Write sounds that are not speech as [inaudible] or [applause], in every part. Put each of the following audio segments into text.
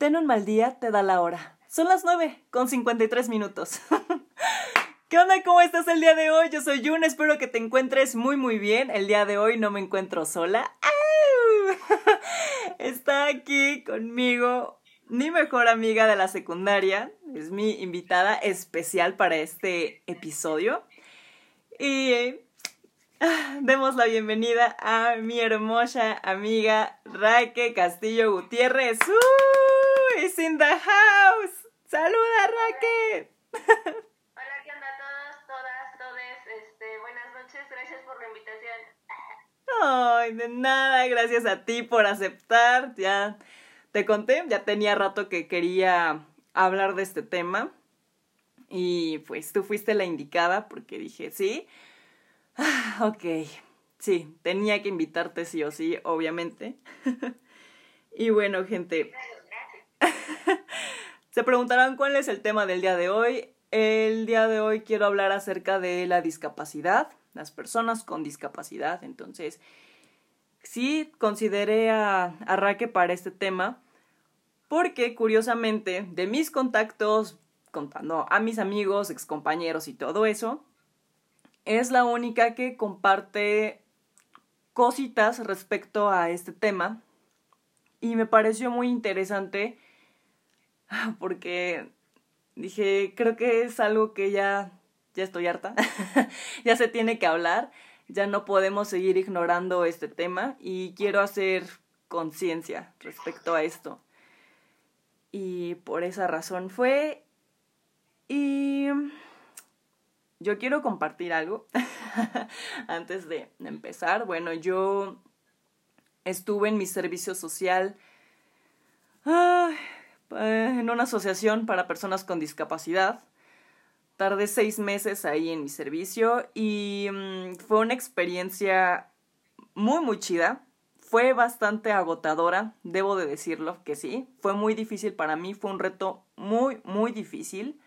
Ten un mal día, te da la hora. Son las 9 con 53 minutos. [laughs] ¿Qué onda? ¿Cómo estás el día de hoy? Yo soy Jun, espero que te encuentres muy muy bien. El día de hoy no me encuentro sola. [laughs] Está aquí conmigo mi mejor amiga de la secundaria. Es mi invitada especial para este episodio. Y ah, demos la bienvenida a mi hermosa amiga Raque Castillo Gutiérrez. ¡Uy! ¡Es in the house! ¡Saluda, Raque! Hola, ¿qué onda a todos, todas, todes? Este, buenas noches, gracias por la invitación. Ay, de nada, gracias a ti por aceptar. Ya te conté, ya tenía rato que quería hablar de este tema. Y pues tú fuiste la indicada porque dije, sí, ah, ok, sí, tenía que invitarte sí o sí, obviamente. [laughs] y bueno, gente, [laughs] se preguntarán cuál es el tema del día de hoy. El día de hoy quiero hablar acerca de la discapacidad, las personas con discapacidad. Entonces, sí consideré a, Raque para este tema porque curiosamente de mis contactos contando a mis amigos, excompañeros y todo eso, es la única que comparte cositas respecto a este tema y me pareció muy interesante [laughs] porque dije, creo que es algo que ya ya estoy harta. [laughs] ya se tiene que hablar, ya no podemos seguir ignorando este tema y quiero hacer conciencia respecto a esto. Y por esa razón fue y yo quiero compartir algo [laughs] antes de empezar. Bueno, yo estuve en mi servicio social en una asociación para personas con discapacidad. Tardé seis meses ahí en mi servicio y mm, fue una experiencia muy, muy chida. Fue bastante agotadora, debo de decirlo que sí. Fue muy difícil para mí, fue un reto muy, muy difícil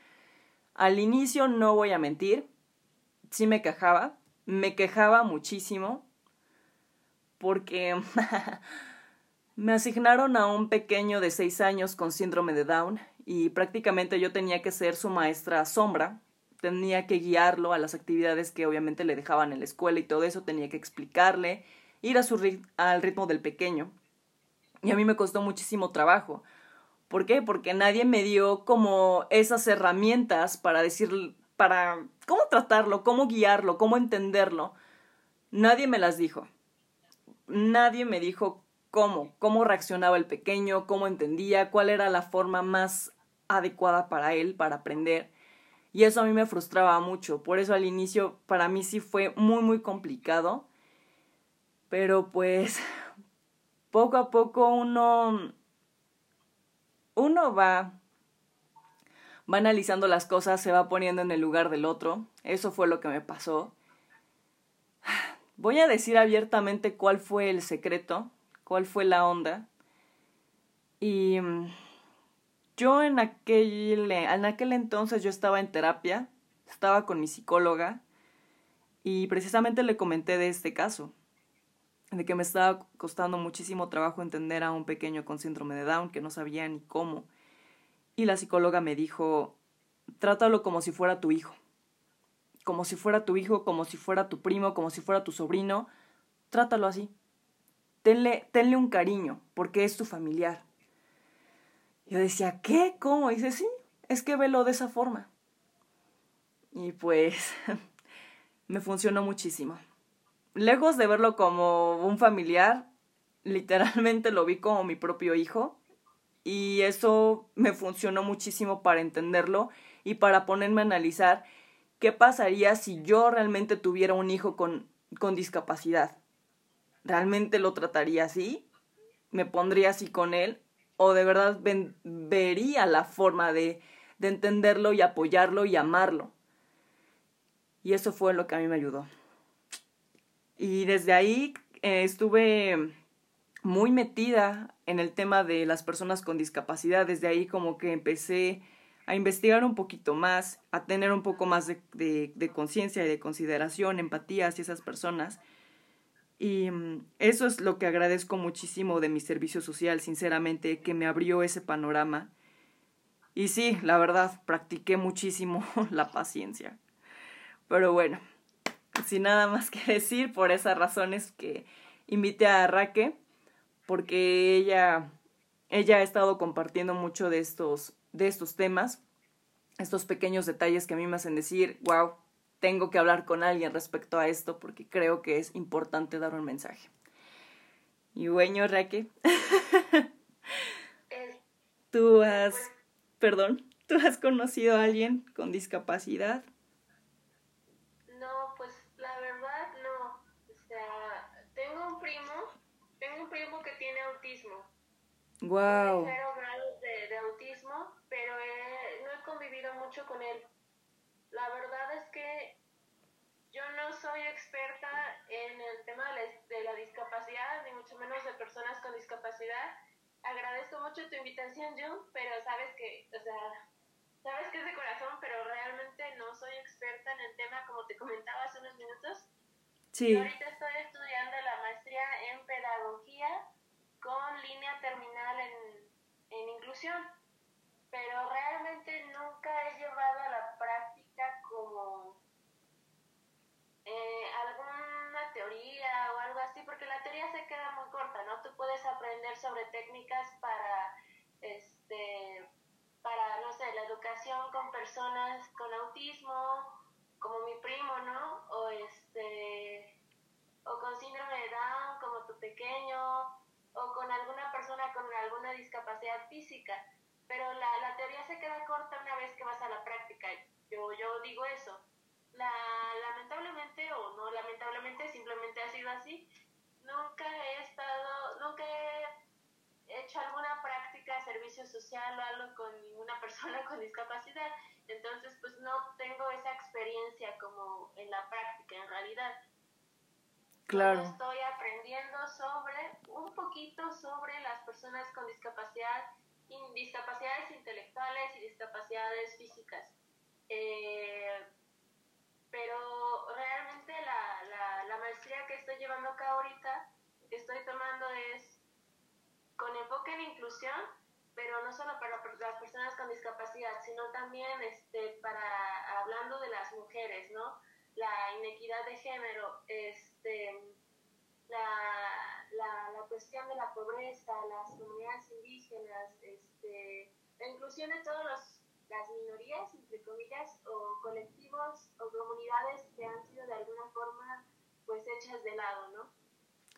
al inicio no voy a mentir, sí me quejaba, me quejaba muchísimo porque [laughs] me asignaron a un pequeño de seis años con síndrome de Down y prácticamente yo tenía que ser su maestra sombra, tenía que guiarlo a las actividades que obviamente le dejaban en la escuela y todo eso, tenía que explicarle, ir a su al ritmo del pequeño. Y a mí me costó muchísimo trabajo, ¿Por qué? Porque nadie me dio como esas herramientas para decir, para cómo tratarlo, cómo guiarlo, cómo entenderlo. Nadie me las dijo. Nadie me dijo cómo, cómo reaccionaba el pequeño, cómo entendía, cuál era la forma más adecuada para él, para aprender. Y eso a mí me frustraba mucho. Por eso al inicio para mí sí fue muy, muy complicado. Pero pues [laughs] poco a poco uno uno va, va analizando las cosas, se va poniendo en el lugar del otro. Eso fue lo que me pasó. [sighs] Voy a decir abiertamente cuál fue el secreto, cuál fue la onda. Y mm, yo en aquel, en aquel entonces yo estaba en terapia, estaba con mi psicóloga y precisamente le comenté de este caso de que me estaba costando muchísimo trabajo entender a un pequeño con síndrome de Down que no sabía ni cómo. Y la psicóloga me dijo, trátalo como si fuera tu hijo. Como si fuera tu hijo, como si fuera tu primo, como si fuera tu sobrino. Trátalo así. Tenle, un cariño, porque es tu familiar. Yo decía, ¿qué? ¿Cómo? Y dice, sí, es que velo de esa forma. Y pues [laughs] me funcionó muchísimo lejos de verlo como un familiar, literalmente lo vi como mi propio hijo y eso me funcionó muchísimo para entenderlo y para ponerme a analizar qué pasaría si yo realmente tuviera un hijo con, con discapacidad. ¿Realmente lo trataría así? ¿Me pondría así con él? ¿O de verdad vería la forma de, de entenderlo y apoyarlo y amarlo? Y eso fue lo que a mí me ayudó. Y desde ahí eh, estuve muy metida en el tema de las personas con discapacidad. Desde ahí como que empecé a investigar un poquito más, a tener un poco más de, de, conciencia y de consideración, empatía hacia esas personas. Y mm, eso es lo que agradezco muchísimo de mi servicio social, sinceramente, que me abrió ese panorama. Y sí, la verdad, practiqué muchísimo [laughs] la paciencia. Pero bueno, sin nada más que [laughs] decir, por esas razones que invité a Raque, porque ella, ella ha estado compartiendo mucho de estos, de estos temas, estos pequeños detalles que a mí me hacen decir, wow, tengo que hablar con alguien respecto a esto porque creo que es importante dar un mensaje. Y bueno, Raque, [laughs] tú has, perdón, tú has conocido a alguien con discapacidad. No, pues la verdad no. O sea, tengo un primo, tengo un primo que tiene autismo. Wow. Cero grados de, de autismo, pero he, no he convivido mucho con él. La verdad es que yo no soy experta en el tema de la, de la, discapacidad, ni mucho menos de personas con discapacidad. Agradezco mucho tu invitación, Jun, pero sabes que, o sea, sabes que es de corazón, pero realmente no soy experta en el tema, como te comentaba hace unos minutos. Sí. Yo ahorita estoy estudiando la maestría en pedagogía con línea terminal en, en inclusión pero realmente nunca he llevado a la práctica como eh, alguna teoría o algo así, porque la teoría se queda muy corta, ¿no? Tú puedes aprender sobre técnicas para, este, para, no sé, la educación con personas con autismo, como mi primo, ¿no? O este, o con síndrome de Down, como tu pequeño, o con alguna persona con alguna discapacidad física pero la, la teoría se queda corta una vez que vas a la práctica. Yo, yo digo eso. La, lamentablemente, o no lamentablemente, simplemente ha sido así. Nunca he estado, nunca he hecho alguna práctica servicio social o algo con ninguna [laughs] persona con discapacidad. Entonces, pues no tengo esa experiencia como en la práctica, en realidad. Claro. Estoy aprendiendo sobre, un poquito sobre las personas con discapacidad discapacidades intelectuales y discapacidades físicas. Eh, pero realmente la, la, la, maestría que estoy llevando acá ahorita, que estoy tomando es con enfoque en inclusión, pero no solo para las personas con discapacidad, sino también este, para hablando de las mujeres, ¿no? La inequidad de género, este, la, la, la, cuestión de la pobreza, las comunidades indígenas, este, la inclusión de todas las minorías, entre comillas, o colectivos o comunidades que han sido de alguna forma pues hechas de lado, ¿no?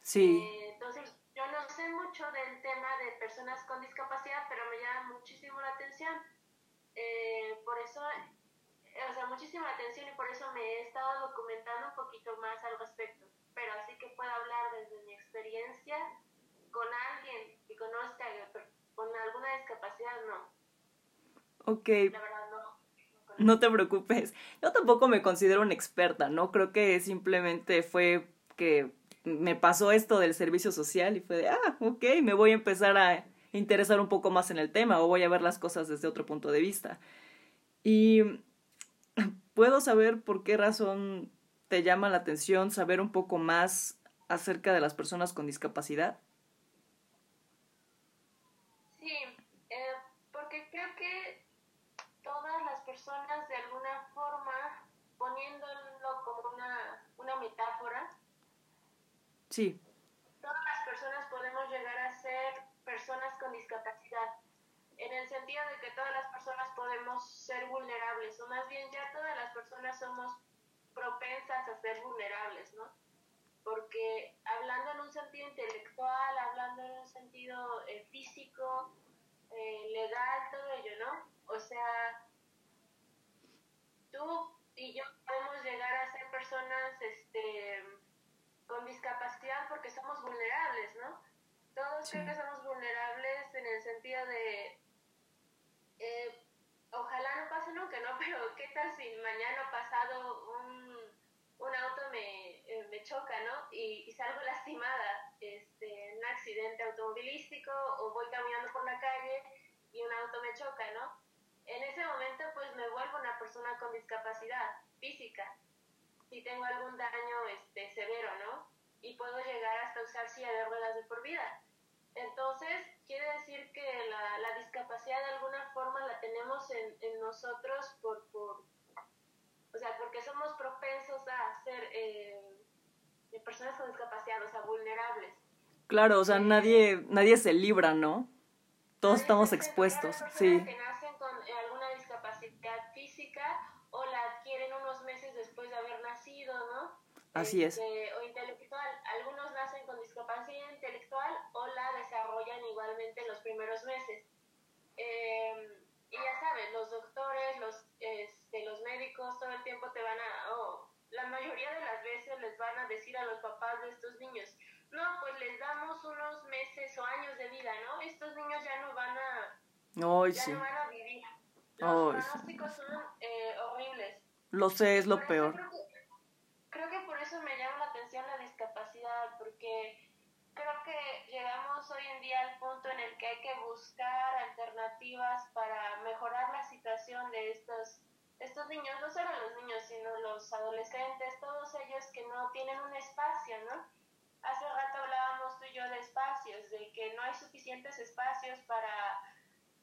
Sí. Eh, entonces, yo no sé mucho del tema de personas con discapacidad, pero me llama muchísimo la atención. Eh, por eso, o sea, muchísima atención y por eso me he estado documentando un poquito más al respecto pero así que pueda hablar desde mi experiencia con alguien que conozca con alguna discapacidad, no. Ok. La verdad, no. No te preocupes. Yo tampoco me considero una experta, ¿no? Creo que simplemente fue que me pasó esto del servicio social y fue de, ah, ok, me voy a empezar a interesar un poco más en el tema o voy a ver las cosas desde otro punto de vista. Y puedo saber por qué razón te llama la atención saber un poco más acerca de las personas con discapacidad? Sí, eh, porque creo que todas las personas de alguna forma, poniéndolo como una, una metáfora, sí. todas las personas podemos llegar a ser personas con discapacidad, en el sentido de que todas las personas podemos ser vulnerables, o más bien ya todas las personas somos propensas a ser vulnerables, ¿no? Porque hablando en un sentido intelectual, hablando en un sentido eh, físico, eh, legal, todo ello, ¿no? O sea, tú y yo podemos llegar a ser personas este, con discapacidad porque somos vulnerables, ¿no? Todos creo que somos vulnerables en el sentido de eh, ojalá no pase nunca, ¿no? [laughs] Pero ¿qué tal si mañana pasado un, un auto me, eh, me choca, ¿no? Y, y, salgo lastimada este, en un accidente automovilístico o voy caminando por la calle y un auto me choca, ¿no? En ese momento pues me vuelvo una persona con discapacidad física si tengo algún daño este, severo, ¿no? y puedo llegar hasta usar silla de ruedas de por vida. Entonces, quiere decir que la, la discapacidad de alguna forma la tenemos en, en nosotros por, por, o sea, porque somos propensos a ser eh, personas con discapacidad, o sea, vulnerables. Claro, o sea, nadie, nadie se libra, ¿no? Todos estamos expuestos, sí. Que nacen con alguna discapacidad física o la adquieren unos meses después de nacido, ¿no? Así es. Este, o intelectual. Algunos nacen con discapacidad intelectual o la desarrollan igualmente en los primeros meses. Eh, y ya sabes, los doctores, los, este, los médicos todo el tiempo te van a, oh, la mayoría de las veces les van a decir a los papás de estos niños, no, pues les damos unos meses o años de vida, ¿no? Estos niños ya no van a, ya no van a vivir. Los pronósticos son eh, horribles. Lo sé, es lo peor que, creo que por eso me llama la atención la discapacidad, porque creo que llegamos hoy en día al punto en el que hay que buscar alternativas para mejorar la situación de estos estos niños, no solo los niños, sino los adolescentes, todos ellos que no tienen un espacio, ¿no? Hace rato hablábamos tú y yo de espacios, de que no hay suficientes espacios para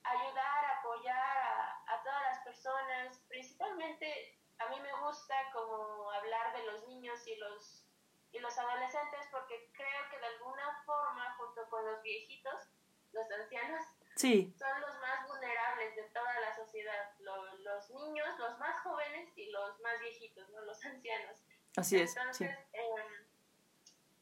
ayudar, apoyar a, a todas las personas, principalmente a mí me gusta como hablar de los niños y los, y los adolescentes porque creo que de alguna forma, junto con los viejitos, los ancianos, Sí. Son los más vulnerables de toda la sociedad, los, los niños, los más jóvenes y los más viejitos, ¿no? los ancianos. Así es. Entonces, em,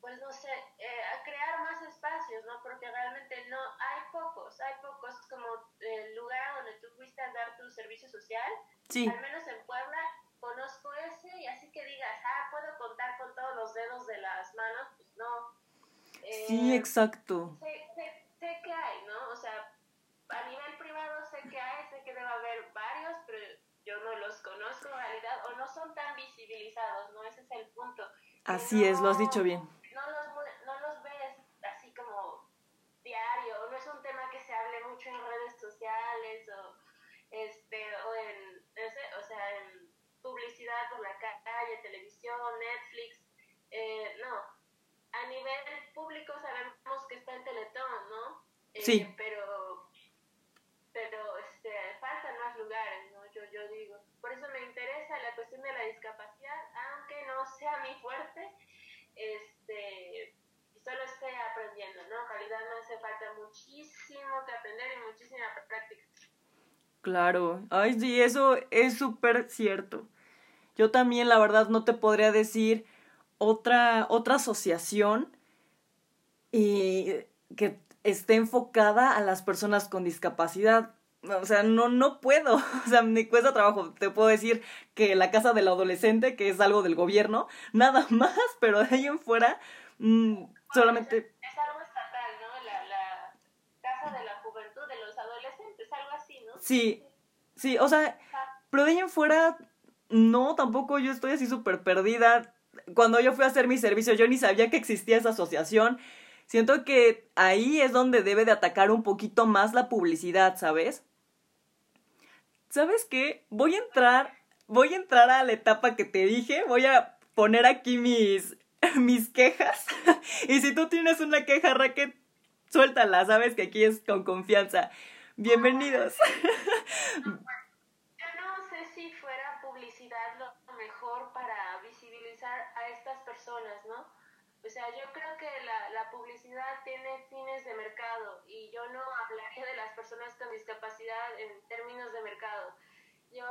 pues no sé, eh, a crear más espacios, ¿no? Porque realmente no, hay pocos, hay pocos, como el lugar donde tú fuiste a dar tu servicio social, sí. al menos en Puebla, conozco ese y así que digas, ah, puedo contar con todos los dedos de las manos, pues no. sí, exacto. Sé, sé, sé que hay, ¿no? O sea, a nivel privado sé que hay, sé que debe haber varios, pero yo no los conozco en realidad o no son tan visibilizados, ¿no? Ese es el punto. Así es, lo has dicho bien. No los, no los ves así como diario, no es un tema que se hable mucho en redes sociales o, este, o en, no sé, o sea, en publicidad por la calle, televisión, Netflix, eh, no. A nivel público sabemos que está en Teletón, ¿no? Eh, sí. Pero pero este, faltan más lugares, ¿no? Yo, yo digo. Por eso me interesa la cuestión de la discapacidad, aunque no sea mi fuerte, este, solo estoy aprendiendo, ¿no? En realidad me hace falta muchísimo que aprender y muchísima práctica. Claro, ay, sí, eso es súper cierto. Yo también, la verdad, no te podría decir otra, otra asociación y que esté enfocada a las personas con discapacidad. O sea, no, no puedo. [laughs] O sea, me cuesta trabajo. Te puedo decir que la casa del adolescente, que es algo del gobierno, nada [laughs] más, pero de ahí en fuera, mmm, solamente... Es, algo estatal, ¿no? La, la casa de la juventud, de los adolescentes, algo así, ¿no? Sí, sí, o sea, pero de ahí en fuera, no, tampoco yo estoy así súper perdida. Cuando yo fui a hacer mi servicio, yo ni sabía que existía esa asociación. Siento que ahí es donde debe de atacar un poquito más la publicidad, ¿sabes? ¿Sabes qué? Voy a entrar, voy a entrar a la etapa que te dije, voy a poner aquí mis, mis quejas. y si tú tienes una queja, Raquel, suéltala, sabes que aquí es con confianza. Bienvenidos. Yo no sé si fuera publicidad lo mejor para visibilizar a estas personas, ¿no? O sea, yo creo que la, la, publicidad tiene fines de mercado y yo no hablaría de las personas con discapacidad en términos de mercado. Yo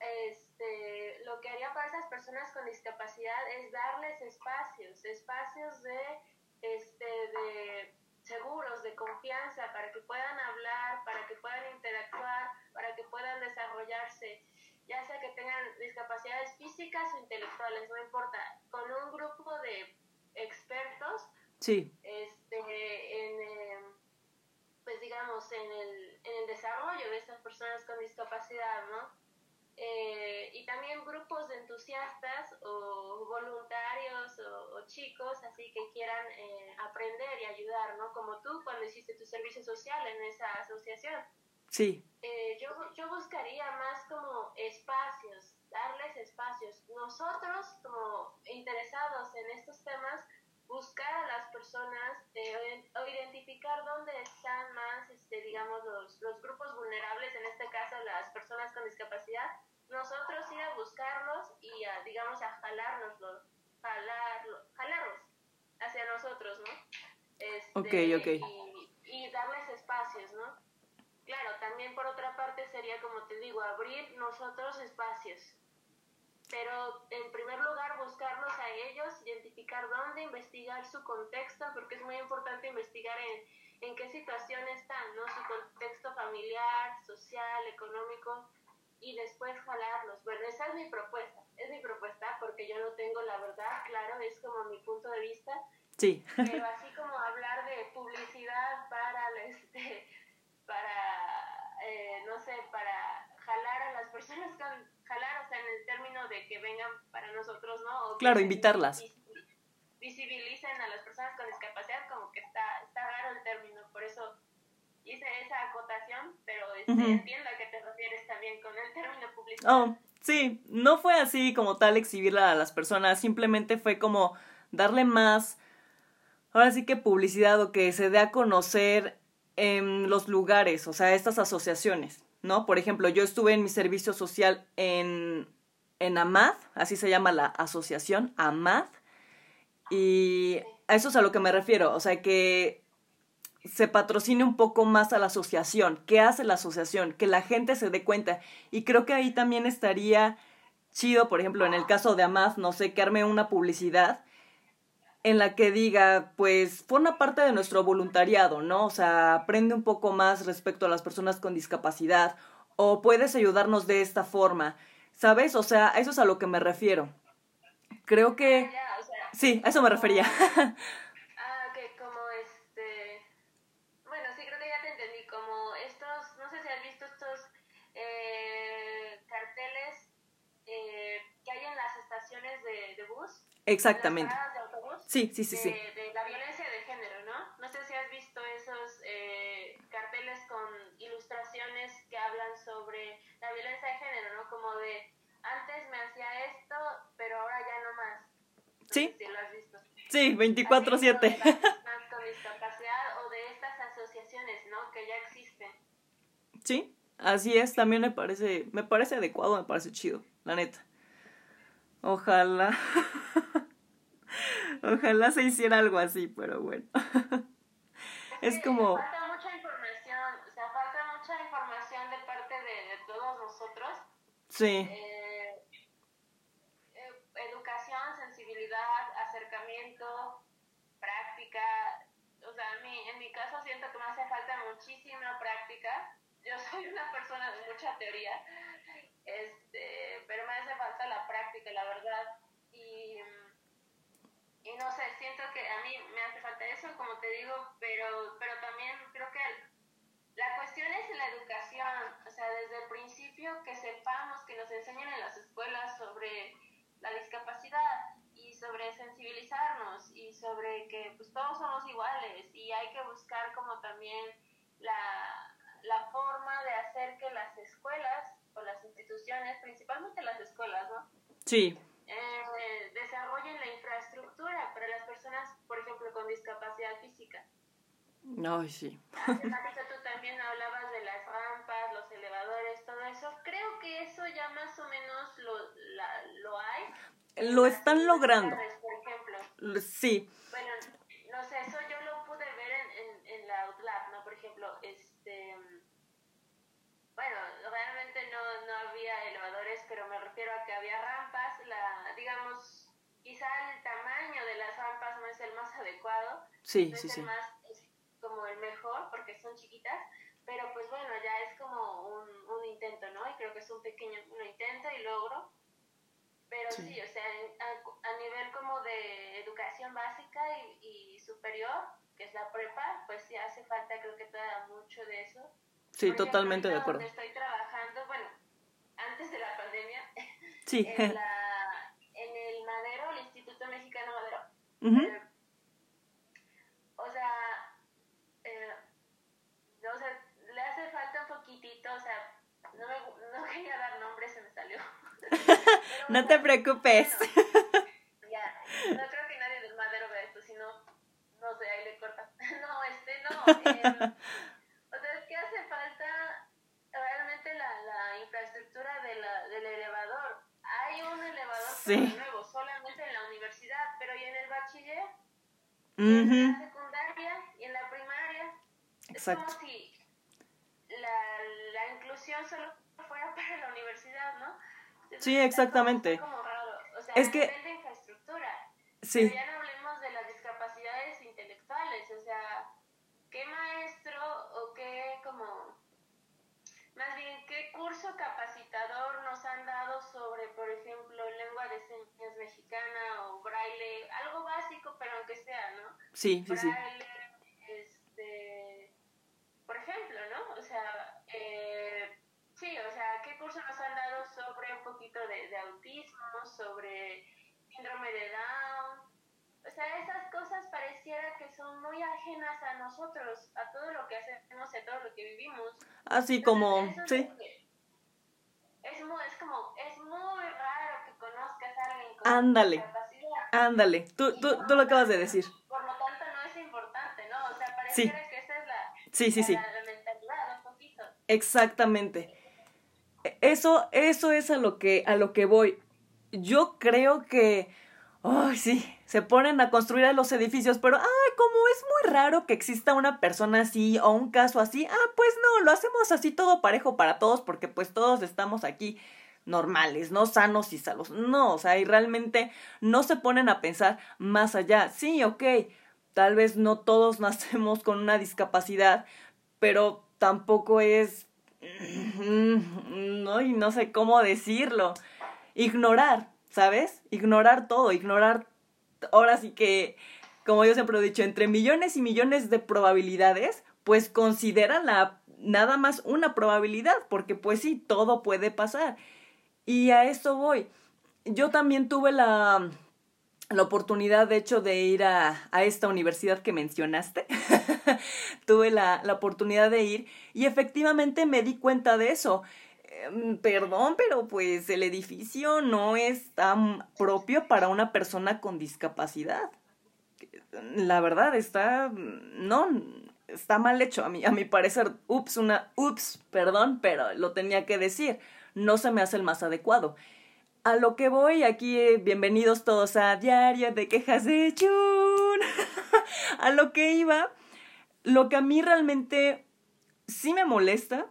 este, lo que haría para esas personas con discapacidad es darles espacios, espacios de, este, de seguros, de confianza, para que puedan hablar, para que puedan interactuar, para que puedan desarrollarse ya sea que tengan discapacidades físicas o intelectuales, no importa, con un grupo de expertos sí. este, en, eh, pues digamos, en el, en el desarrollo de estas personas con discapacidad, ¿no? Eh, y también grupos de entusiastas o voluntarios o, o chicos así que quieran eh, aprender y ayudar, ¿no? Como tú cuando hiciste tu servicio social en esa asociación. Sí. Eh, yo, yo buscaría más como espacios, darles espacios. Nosotros, como interesados en estos temas, buscar a las personas eh, o identificar dónde están más, este, digamos, los, los grupos vulnerables, en este caso las personas con discapacidad, nosotros ir a buscarlos y a, digamos, a jalárnoslos, jalarlo, jalarlos hacia nosotros, ¿no? Este, ok, ok. Y, y darles espacios, ¿no? Claro, también por otra parte sería, como te digo, abrir nosotros espacios, pero en primer lugar buscarlos a ellos, identificar dónde, investigar su contexto, porque es muy importante investigar en, en qué situación están, ¿no? Su contexto familiar, social, económico, y después jalarlos. Bueno, esa es mi propuesta, es mi propuesta porque yo no tengo la verdad, claro, es como mi punto de vista. Sí. Pero así [laughs] como hablar de publicidad para, este, para eh, no sé, para jalar a las personas con jalar, o sea, en el término de que vengan para nosotros, ¿no? claro, invitarlas. Visibilicen a las personas con discapacidad, como que está, está raro el término, por eso hice esa acotación, pero este, entiendo a qué te refieres también con el término publicidad. Oh, sí, no fue así como tal exhibirla a las personas, simplemente fue como darle más, ahora sí que publicidad o que se dé a conocer en los lugares, o sea, estas asociaciones. ¿No? Por ejemplo, yo estuve en mi servicio social en, en AMAD, así se llama la asociación, AMAD, y a eso es a lo que me refiero, o sea, que se patrocine un poco más a la asociación, qué hace la asociación, que la gente se dé cuenta, y creo que ahí también estaría chido, por ejemplo, en el caso de AMAD, no sé, que arme una publicidad en la que diga, pues, forma parte de nuestro voluntariado, ¿no? O sea, aprende un poco más respecto a las personas con discapacidad o puedes ayudarnos de esta forma, ¿sabes? O sea, eso es a lo que me refiero. Creo que... sí, a eso me refería. [laughs] ah, como este... Bueno, sí, creo que ya te entendí, como estos, no sé si has visto estos eh, carteles eh, que hay en las estaciones de, Sí, sí, sí, sí. De, la violencia de género, ¿no? No sé si has visto esos eh, carteles con ilustraciones que hablan sobre la violencia de género, ¿no? Como de, antes me hacía esto, pero ahora ya no más. sí. Si lo has visto. Sí, 24-7. con [laughs] discapacidad o de estas asociaciones, ¿no? Que ya existen. Sí, así es, también me parece, me parece adecuado, me parece chido, la neta. Ojalá. [laughs] Ojalá se hiciera algo así, pero bueno. es como... Falta mucha información, o sea, falta mucha información de parte de, todos nosotros. Sí. Eh, eh, educación, sensibilidad, acercamiento, práctica. O sea, a mí, en mi caso siento que me hace falta muchísima práctica. Yo [laughs] soy una persona de mucha teoría, este, pero me hace falta la práctica, la verdad. Y no sé, siento que a mí me hace falta eso, como te digo, pero, pero también creo que la cuestión es la educación, o sea, desde el principio que sepamos, que nos enseñen en las escuelas sobre la discapacidad y sobre sensibilizarnos y sobre que pues todos somos iguales y hay que buscar como también la, la forma de hacer que las escuelas o las instituciones, principalmente las escuelas, ¿no? Sí eh, desarrollen la infraestructura para las personas, por ejemplo, con discapacidad física. Ay, sí. Hace tú también hablabas de las rampas, los elevadores, todo eso. Creo que eso ya más o menos lo, la, lo hay. Lo están logrando. Por ejemplo. Sí. Bueno, no sé, eso yo lo pude ver en, en, en la Outlab, ¿no? Por ejemplo, este bueno, realmente no, no había elevadores, pero me refiero a que había rampas, la, digamos, quizá el tamaño de las rampas no es el más adecuado, sí, no sí, es sí. el más, es como el mejor porque son chiquitas, pero pues bueno, ya es como un, un intento, ¿no? Y creo que es un pequeño un intento y logro, pero sí, o sea, a, a, nivel como de educación básica y, y superior, que es la prepa, pues sí hace falta creo que todavía mucho de eso Sí, totalmente de acuerdo. Donde estoy trabajando, bueno, antes de la pandemia, sí. en, la, en el Madero, el Instituto Mexicano Madero. Uh o sea, eh, o sea, le hace falta un poquitito, o sea, no, me, no [laughs] quería dar nombre, se me salió. [laughs] no te preocupes. ya, no creo que nadie del Madero vea esto, sino o sea, es que hace falta realmente la, la infraestructura de la, del elevador. Hay un elevador nuevo solamente en la universidad, pero y en el bachiller, en la secundaria y en la primaria. Exacto. Es como si la, la inclusión solo fuera para la universidad, ¿no? sí, exactamente. Es como raro. O sea, es que... de infraestructura. Sí. ya no hablemos de las discapacidades intelectuales, o sea, ¿qué maestro o qué como más bien, ¿qué curso capacitador nos han dado sobre, por ejemplo, lengua de señas mexicana o braille? Algo básico, pero aunque sea, ¿no? Sí, sí, sí. este, por ejemplo, ¿no? O sea, eh, sí, o sea, ¿qué curso nos han dado sobre un poquito de, de autismo, sobre síndrome de Down? O sea, esas cosas pareciera que son muy ajenas a nosotros, a todo lo que hacemos, a todo lo que vivimos. Así como, sí. Es, muy, es como, es muy raro que conozcas a alguien con Ándale. discapacidad. Ándale, tú, tú, tú lo acabas de decir. Por lo tanto, no es importante, ¿no? O sea, pareciera que esa es la, sí, sí, sí. la, la mentalidad, un poquito. Exactamente. Eso, eso es a lo que, a lo que voy. Yo creo que Ay, sí, se ponen a construir los edificios, pero, ay, como es muy raro que exista una persona así o un caso así, ah, pues no, lo hacemos así todo parejo para todos porque pues todos estamos aquí normales, no sanos y salos. No, o sea, y realmente no se ponen a pensar más allá. Sí, ok, tal vez no todos [laughs] nacemos con una discapacidad, pero tampoco es... No, y no sé cómo decirlo. Ignorar ¿sabes? Ignorar todo, ignorar, ahora sí que, como yo siempre he dicho, entre millones y millones de probabilidades, pues considera la nada más una probabilidad, porque pues sí, todo puede pasar. Y a eso voy. Yo también tuve la, la oportunidad, de hecho, de ir a, a esta universidad que mencionaste. [laughs] tuve la, la oportunidad de ir y efectivamente me di cuenta de eso. Em, perdón, pero pues el edificio no es tan propio para una persona con discapacidad. La verdad está, no, está mal hecho a mi, a mi parecer. Ups, una, ups, perdón, pero lo tenía que decir. No se me hace el más adecuado. A lo que voy aquí, bienvenidos todos a Diario de Quejas de Chun. [laughs] a lo que iba, lo que a mí realmente sí me molesta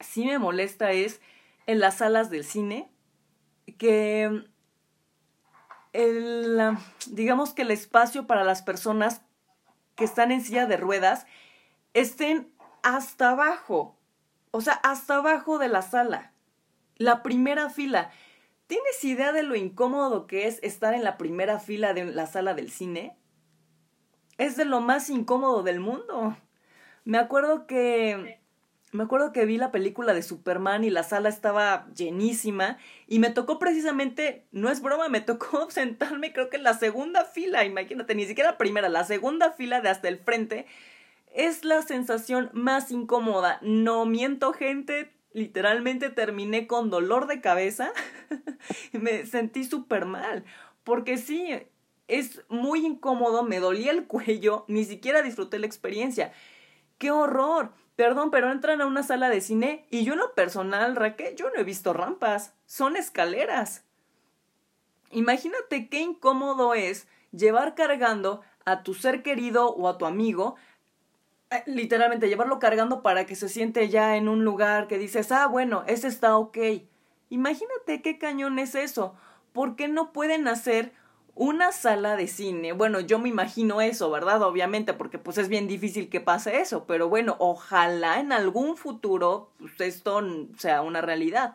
sí me molesta es en las salas del cine que el, digamos que el espacio para las personas que están en silla de ruedas estén hasta abajo, o sea, hasta abajo de la sala, la primera fila. ¿Tienes idea de lo incómodo que es estar en la primera fila de la sala del cine? Es de lo más incómodo del mundo. Me acuerdo que me acuerdo que vi la película de Superman y la sala estaba llenísima y me tocó precisamente, no es broma, me tocó [laughs] sentarme creo que en la segunda fila, imagínate, ni siquiera la primera, la segunda fila de hasta el frente. Es la sensación más incómoda. No miento, gente, literalmente terminé con dolor de cabeza. [laughs] me sentí súper mal. Porque sí, es muy incómodo, me dolía el cuello, ni siquiera disfruté la experiencia. ¡Qué horror! Perdón, pero entran a una sala de cine y yo en lo personal, Raquel, yo no he visto rampas, son escaleras. Imagínate qué incómodo es llevar cargando a tu ser querido o a tu amigo, eh, literalmente llevarlo cargando para que se siente ya en un lugar que dices, ah, bueno, ese está ok. Imagínate qué cañón es eso. ¿Por qué no pueden hacer una sala de cine, bueno, yo me imagino eso, ¿verdad? Obviamente, porque pues es bien difícil que pase eso, pero bueno, ojalá en algún futuro pues, esto sea una realidad.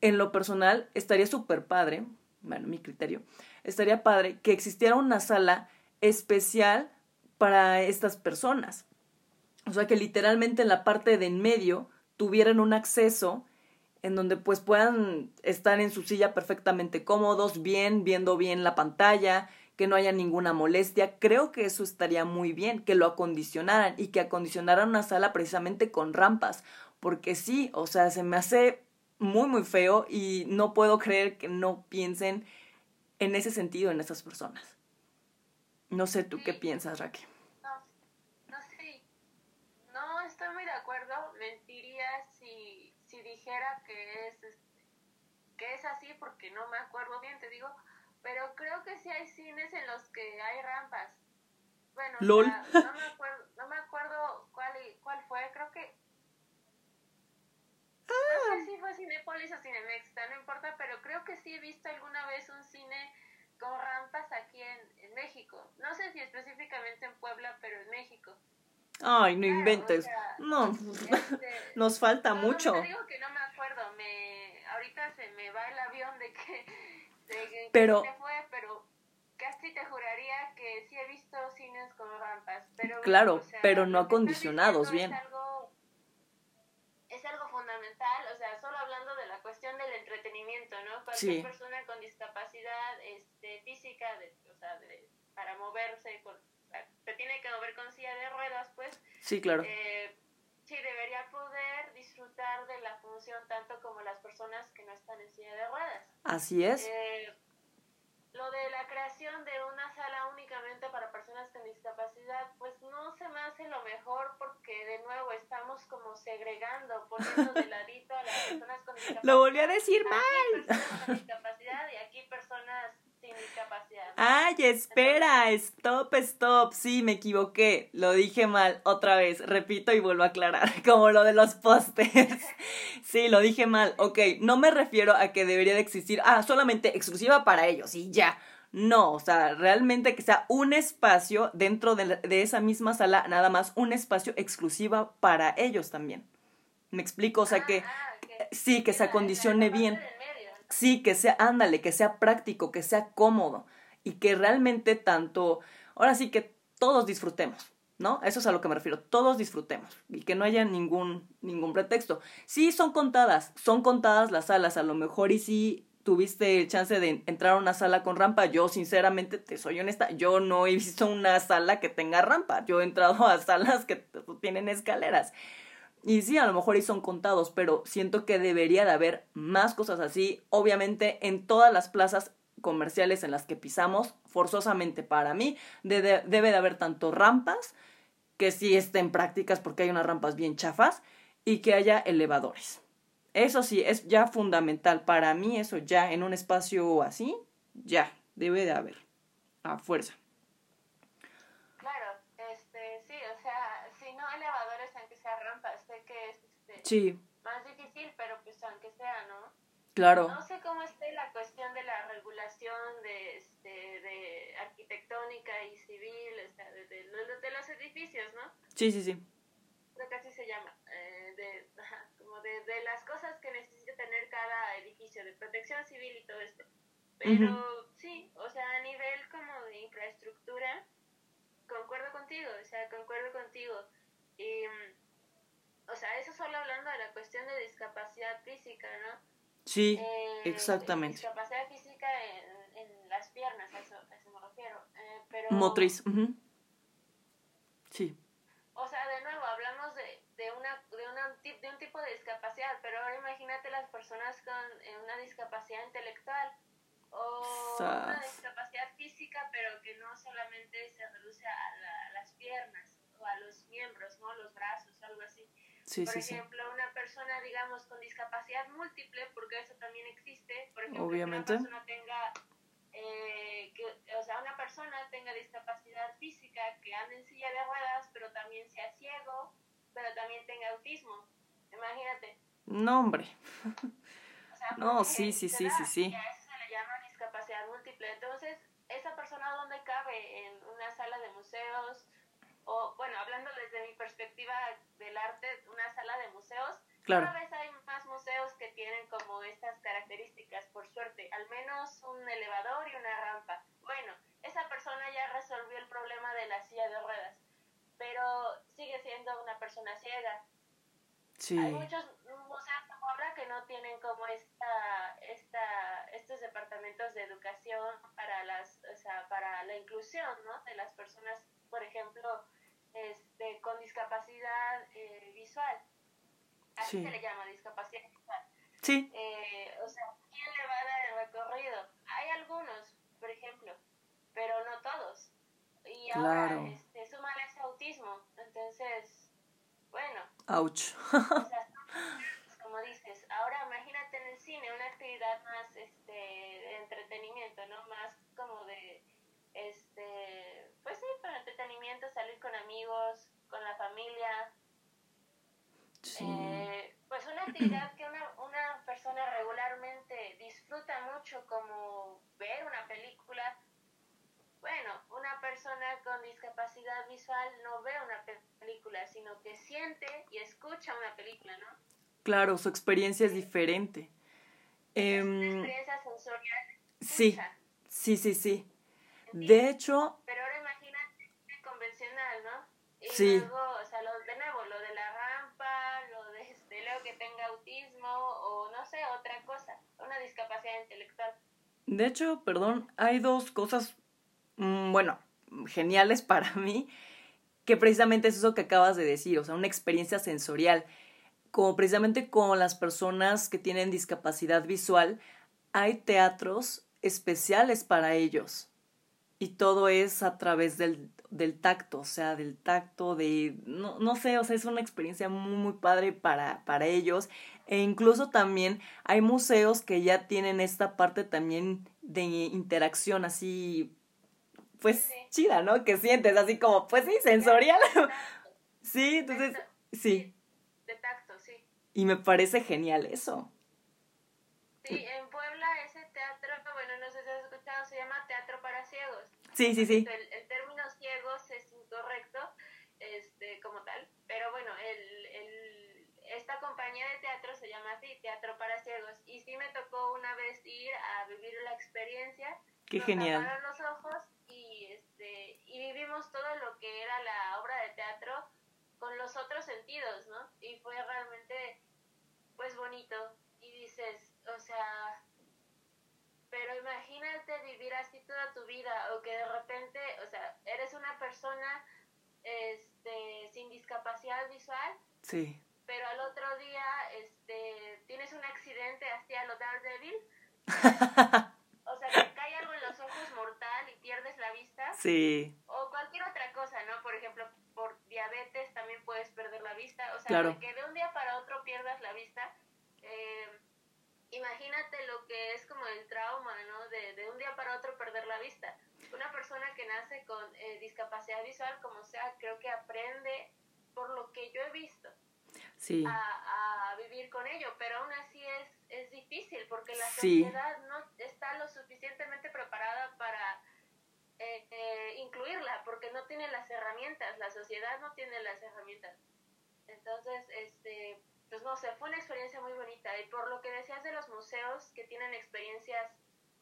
En lo personal, estaría súper padre, bueno, mi criterio, estaría padre que existiera una sala especial para estas personas. O sea, que literalmente en la parte de en medio tuvieran un acceso en donde pues puedan estar en su silla perfectamente cómodos, bien, viendo bien la pantalla, que no haya ninguna molestia. Creo que eso estaría muy bien, que lo acondicionaran y que acondicionaran una sala precisamente con rampas, porque sí, o sea, se me hace muy, muy feo y no puedo creer que no piensen en ese sentido en esas personas. No sé tú qué piensas, Raquel. No, no. No estoy muy de acuerdo. Mentirías dijera que es, que es así porque no me acuerdo bien, te digo, pero creo que sí hay cines en los que hay rampas. Bueno, no, me acuerdo, no me acuerdo cuál, cuál fue, creo que... No sé si fue Cinepolis o Cinemex, no importa, pero creo que sí he visto alguna vez un cine con rampas aquí en, México. No sé si específicamente en Puebla, pero en México. Ay, no inventes. no, [laughs] este, nos falta mucho. Te digo que no me acuerdo, me, ahorita se me va el avión de que, de pero, se fue, pero casi te juraría que sí he visto cines con rampas. Pero, claro, pero no acondicionados bien. Es algo, es algo fundamental, o sea, solo hablando de la cuestión del entretenimiento, ¿no? Cualquier persona con discapacidad este, física, de, o sea, de, para moverse, con, se tiene que mover con silla de ruedas, pues. Sí, claro. Eh, sí, debería poder disfrutar de la función tanto como las personas que no están en silla de ruedas. Así es. Eh, lo de la creación de una sala únicamente para personas con discapacidad, pues no se me hace lo mejor porque de nuevo estamos como segregando, poniendo de [laughs] ladito a las personas con discapacidad. Lo volví a decir mal personas con discapacidad y aquí personas sin discapacidad. Ay, espera, stop, stop. Sí, me equivoqué. Lo dije mal otra vez. Repito y vuelvo a aclarar, [laughs] como lo de los pósters. sí, lo dije mal. Ok, no me refiero a que debería de existir, ah, solamente exclusiva para ellos y ya. No, o sea, realmente que sea un espacio dentro de, de esa misma sala, nada más un espacio exclusiva para ellos también. Me explico, o sea que, ah, ah, sí, que se acondicione bien. Sí, que sea, ándale, que sea práctico, que sea cómodo y que realmente tanto, ahora sí que todos disfrutemos, ¿no? Eso es a lo que me refiero, todos disfrutemos y que no haya ningún, ningún pretexto. Sí, son contadas, son contadas las salas, a lo mejor y sí tuviste el chance de entrar a una sala con rampa. Yo, sinceramente, te soy honesta, yo no he visto una sala que tenga rampa. Yo he entrado a salas que tienen escaleras. Y sí, a lo mejor y son contados, pero siento que debería de haber más cosas así. Obviamente, en todas las plazas comerciales en las que pisamos, forzosamente para mí, debe de haber tanto rampas, que sí estén prácticas porque hay unas rampas bien chafas, y que haya elevadores. Eso sí, es ya fundamental. Para mí, eso ya en un espacio así, ya, debe de haber. A fuerza. Sí. Más difícil, pero pues aunque sea, ¿no? Claro. No sé cómo esté la cuestión de la regulación de, este, de arquitectónica y civil, o sea, de, de, de, los edificios, ¿no? Sí, sí, sí. Creo que así se llama. Eh, de, como de, de las cosas que necesita tener cada edificio, de protección civil y todo esto. Pero sí, o sea, a nivel como de infraestructura, concuerdo contigo, o sea, concuerdo contigo. Y o sea, eso solo hablando de la cuestión de discapacidad física, ¿no? Sí, eh, exactamente. Discapacidad física en, en, las piernas, a eso, a eso me refiero. Eh, pero, Motriz. Sí. O sea, de nuevo, hablamos de, de, una, de, una, de un tipo de discapacidad, pero ahora imagínate las personas con eh, una discapacidad intelectual o una discapacidad física, pero que no solamente se reduce a, a las piernas o a los miembros, ¿no? Los brazos, algo así por ejemplo, una persona, digamos, con discapacidad múltiple, porque eso también existe, por ejemplo, Obviamente. que una persona tenga, eh, que, o sea, una persona tenga discapacidad física, que ande en silla de ruedas, pero también sea ciego, pero también tenga autismo. Imagínate. No, hombre. [laughs] no, sí, sí, sí, sí, sí. a eso se le llama discapacidad múltiple. Entonces, ¿esa persona dónde cabe? ¿En una sala de museos? O bueno, hablando desde mi perspectiva del arte, una sala de museos, cada vez hay más museos que tienen como estas características, por suerte, al menos un elevador y una rampa. Bueno, esa persona ya resolvió el problema de la silla de ruedas, pero sigue siendo una persona ciega. Sí. Hay muchos como ahora que no tienen como esta, esta, estos departamentos de educación para las, o sea, para la inclusión, ¿no? De las personas, por ejemplo, este, con discapacidad eh, visual. Así se le llama, discapacidad visual. Sí. Eh, o sea, ¿quién le va a dar el recorrido? Hay algunos, por ejemplo, pero no todos. Y ahora, este, súmale ese autismo. Entonces, bueno. Ouch. o sea, [laughs] como dices, ahora imagínate en el cine una actividad más este, de entretenimiento, ¿no? Más como de, este, pues sí, para entretenimiento, salir con amigos, con la familia. Eh, pues una actividad que una, una persona regularmente disfruta mucho como ver una película, bueno, una persona con discapacidad visual no ve una película, sino que siente y escucha una película, ¿no? Claro, su experiencia es diferente. Es una em, experiencia sensorial. Sí, sí, sí, sí. De hecho... Pero ahora imagínate convencional, ¿no? Y sí. luego, o sea, lo, de nuevo, lo de la rampa, lo de este, luego que tenga autismo o no sé, otra cosa, una discapacidad intelectual. De hecho, perdón, hay dos cosas Mm, bueno, geniales para [laughs] mí, que precisamente es eso que acabas de decir, o sea, una experiencia sensorial. Como precisamente con las personas que tienen discapacidad visual, hay teatros especiales para ellos. Y todo es a través del, del tacto, o sea, del tacto, de, no, no, sé, o sea, es una experiencia muy, muy padre para, para ellos. E incluso también hay museos que ya tienen esta parte también de interacción así pues chida, ¿no? Que sientes así como, pues sí, sensorial. [laughs] sí, entonces, sí. Y me parece genial eso. Sí, en Puebla ese teatro, bueno, no sé si has escuchado, se llama Teatro para Ciegos. Sí, sí, sí. El, término ciegos es incorrecto este, como tal, pero bueno, el, el, esta compañía de teatro se llama así, Teatro para Ciegos, y sí me tocó una vez ir a vivir la experiencia. Qué genial. los ojos y vivimos todo lo que era la obra de teatro con los otros sentidos, ¿no? Y fue realmente, pues, bonito. Y dices, o sea, pero imagínate vivir así toda tu vida o que de repente, o sea, eres una persona este, sin discapacidad visual. Sí. Pero al otro día, este, tienes un accidente así a lo Daredevil. [laughs] o sea, te cae algo en los ojos mortal y pierdes la vista. Sí. O cualquier otra cosa, ¿no? Por ejemplo, diabetes también puedes perder la vista. O sea, que de un día para otro pierdas la vista. Eh, imagínate lo que es como el trauma, ¿no? De, de un día para otro perder la vista. Una persona que nace con eh, discapacidad visual, como sea, creo que aprende por lo que yo he visto. Sí. A, a, vivir con ello, pero aún así es, es difícil porque la sociedad no está lo suficientemente preparada para eh, eh, incluirla porque no tiene las herramientas, la sociedad no tiene las herramientas. Entonces, este, pues no sé, fue una experiencia muy bonita. Y por lo que decías de los museos que tienen experiencias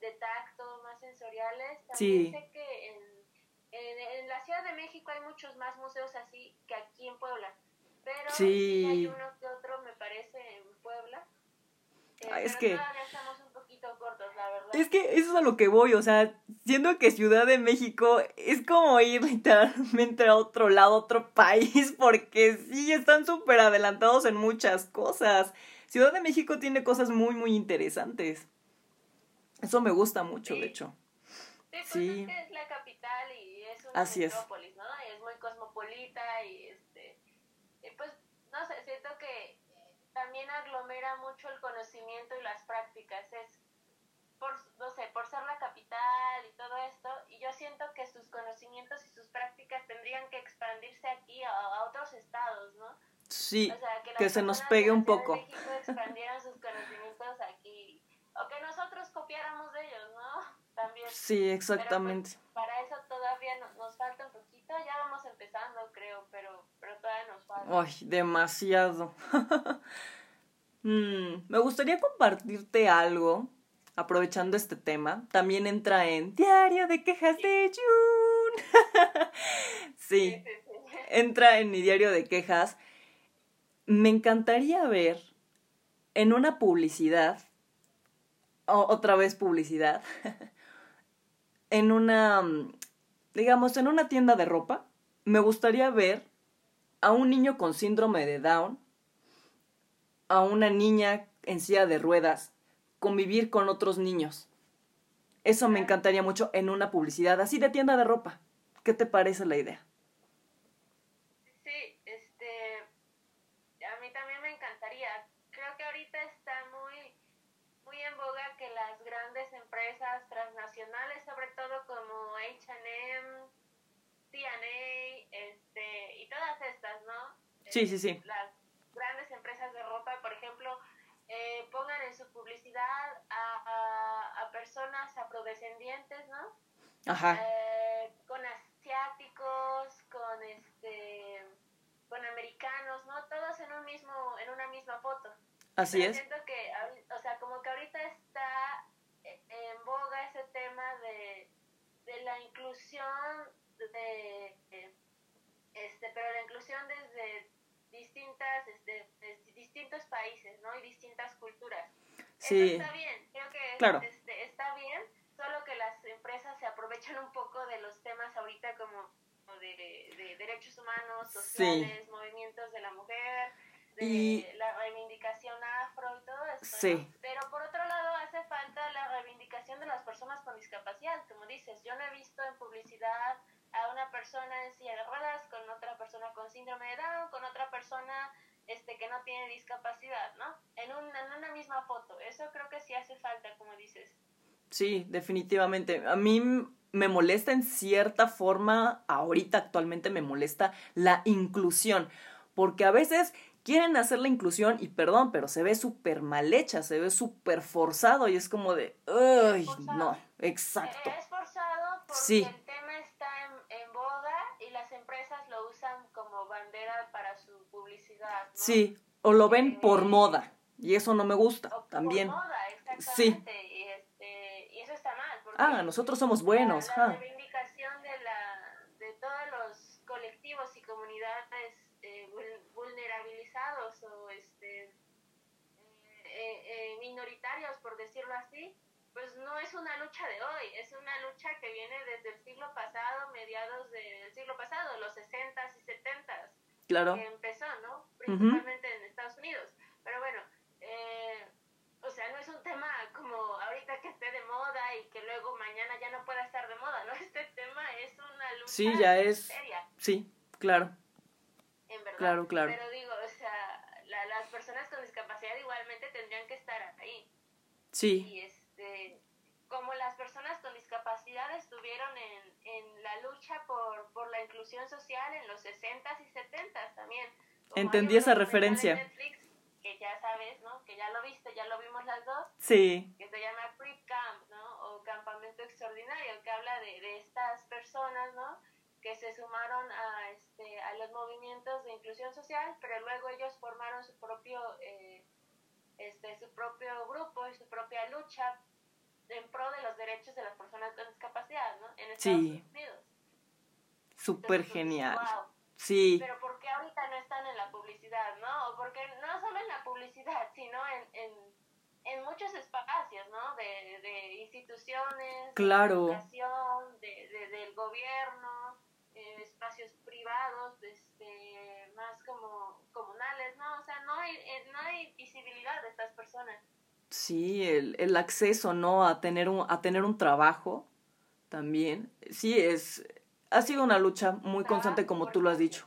de tacto más sensoriales, también sé que en, en, la Ciudad de México hay muchos más museos así que aquí en Puebla. Pero sí. hay uno que otro, me parece, en Puebla. Eh, ah, es que... estamos un poquito cortos, la verdad. Es que eso es a lo que voy, o sea, siendo que Ciudad de México es como ir literalmente a otro lado, otro [laughs] país, porque sí, están súper adelantados en muchas cosas. Ciudad de México tiene cosas muy, muy interesantes. Eso me gusta mucho, de hecho. Sí, pues sí. Es, que es la capital y es una Así metrópolis, ¿no? Y es muy cosmopolita y este, pues, no sé, siento que también aglomera mucho el conocimiento y las prácticas. Es no sé, por ser la capital y todo esto, y yo siento que sus conocimientos y sus prácticas tendrían que expandirse aquí a, otros estados, ¿no? Sí, que, se nos pegue un poco. México expandieran sus conocimientos aquí, o que nosotros copiáramos de ellos, ¿no? [laughs] También. Sí, pues, exactamente. para eso todavía nos falta un poquito, ya vamos empezando, creo, pero, pero todavía nos falta. Ay, demasiado. [laughs] mm, me gustaría compartirte algo aprovechando este tema, también entra en Diario de Quejas de June. [laughs] sí, entra en mi diario de quejas. Me encantaría ver en una publicidad, otra vez publicidad, [laughs] en una, digamos, en una tienda de ropa, me gustaría ver a un niño con síndrome de Down, a una niña en silla de ruedas, convivir con otros niños. Eso me encantaría mucho en una publicidad así de tienda de ropa. ¿Qué te parece la idea? Sí, este, a mí también me encantaría. Creo que ahorita está muy, muy en boga que las grandes empresas transnacionales, sobre todo como H&M, T&A, este, y todas estas, ¿no? Sí, sí, sí. Las grandes empresas de ropa eh, pongan en su publicidad a, a, personas afrodescendientes, ¿no? Ajá. Eh, con asiáticos, con este con americanos, ¿no? Todos en un mismo en una misma foto. Así es. Siento que, o sea, como que ahorita está en boga ese tema de, de la inclusión de, este, pero la inclusión desde distintas, este, distintos países, ¿no? Y distintas culturas. Sí. Eso está bien, creo que claro. este, está bien, solo que las empresas se aprovechan un poco de los temas ahorita como de, de derechos humanos, sociales, movimientos de la mujer, de Y- la reivindicación afro y todo eso. ¿no? Sí. Pero por otro lado hace falta la reivindicación de las personas con discapacidad, como dices, yo no he visto en publicidad a una persona en silla de ruedas con otra persona con síndrome de Down, con otra persona este que no tiene discapacidad, ¿no? En, un, en una misma foto. Eso creo que sí hace falta, como dices. Sí, definitivamente. A mí me molesta en cierta forma, ahorita actualmente me molesta la inclusión, porque a veces quieren hacer la inclusión y perdón, pero se ve súper mal hecha, se ve súper forzado y es como de, ¡ay! No, exacto. Es forzado porque Sí. el tema está en, en boga y las empresas lo usan como bandera para su publicidad. ¿No? Sí, o lo ven por moda y eso no me gusta O por también. moda, Sí. exactamente. Y, este, y eso está mal. Porque Ah, nosotros somos buenos, La, la reivindicación de, la, de todos los colectivos y comunidades eh, vul- vulnerabilizados o este, eh, eh, eh, minoritarios, por decirlo así, pues no es una lucha de hoy, es una lucha que viene desde el siglo pasado, mediados del siglo pasado, los 60s y 70s Claro. que empezó, ¿no? Principalmente en Estados Unidos. Pero bueno, eh, o sea, no es un tema como ahorita que esté de moda y que luego mañana ya no pueda estar de moda, ¿no? [laughs] Este tema es una lucha Sí, ya es. seria, Sí, claro. en verdad. Claro, claro. Pero digo, o sea, la- las personas con discapacidad igualmente tendrían que estar ahí. Sí, Y este, como las personas con discapacidad estuvieron en, en la lucha por, por la inclusión social en los 60s y 70s también. Como Entendí esa referencia. Netflix que ya sabes, ¿no? Que ya lo viste, ya lo vimos las dos, sí, que se llama Pre Camp, ¿no? O Campamento Extraordinario, que habla de, de estas personas, ¿no? Que se sumaron a, este, a los movimientos de inclusión social, pero luego ellos formaron su propio, eh, este, su propio grupo y su propia lucha en pro de los derechos de las personas con discapacidad, ¿no? En Estados Sí. Unidos. súper genial. wow. Sí, Pero ¿por qué ahorita no están en la publicidad, no? O porque no solo en la publicidad, sino en, en, en muchos espacios, ¿no? De, de instituciones, Claro. de educación, de, de- del gobierno, eh, espacios privados, este, más como comunales, ¿no? O sea, no hay, eh, no hay visibilidad de estas personas. Sí, el, el acceso, ¿no? A tener un, a tener un trabajo también. Sí, es, ha sido una lucha muy constante como tú lo has dicho.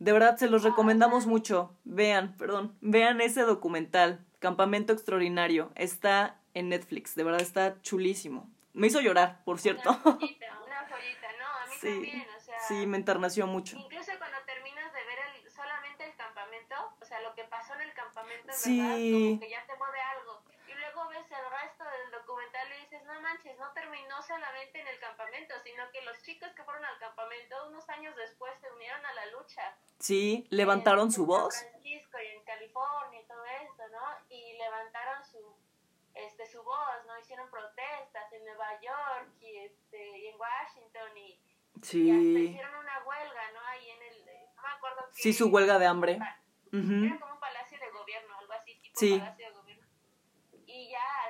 De verdad, se los recomendamos mucho. Vean, perdón, vean ese documental, Campamento Extraordinario. Está en Netflix, de verdad está chulísimo. Me hizo llorar, por cierto. Una joyita, una joyita, ¿no? A mí Sí, también, o sea... sí, me enternació mucho. Incluso cuando terminas de ver el, solamente el campamento, o sea, lo que pasó en el campamento, en Sí. verdad, como que ya te mueve algo. Y luego ves el resto del documental y dices, no manches, no terminó solamente en el campamento, sino que los chicos que fueron al campamento unos años después se unieron a la lucha. Sí, levantaron En- su en voz. San Francisco y en California y todo esto, ¿no? Y levantaron su este su voz, ¿no? Hicieron protestas en Nueva York y este y en Washington y y hasta Sí, hicieron una huelga, ¿no? Ahí en el, no me acuerdo qué. sí, su huelga de hambre. Era Ujú. como un palacio de gobierno, algo así, tipo Sí. palacio de gobierno. Y ya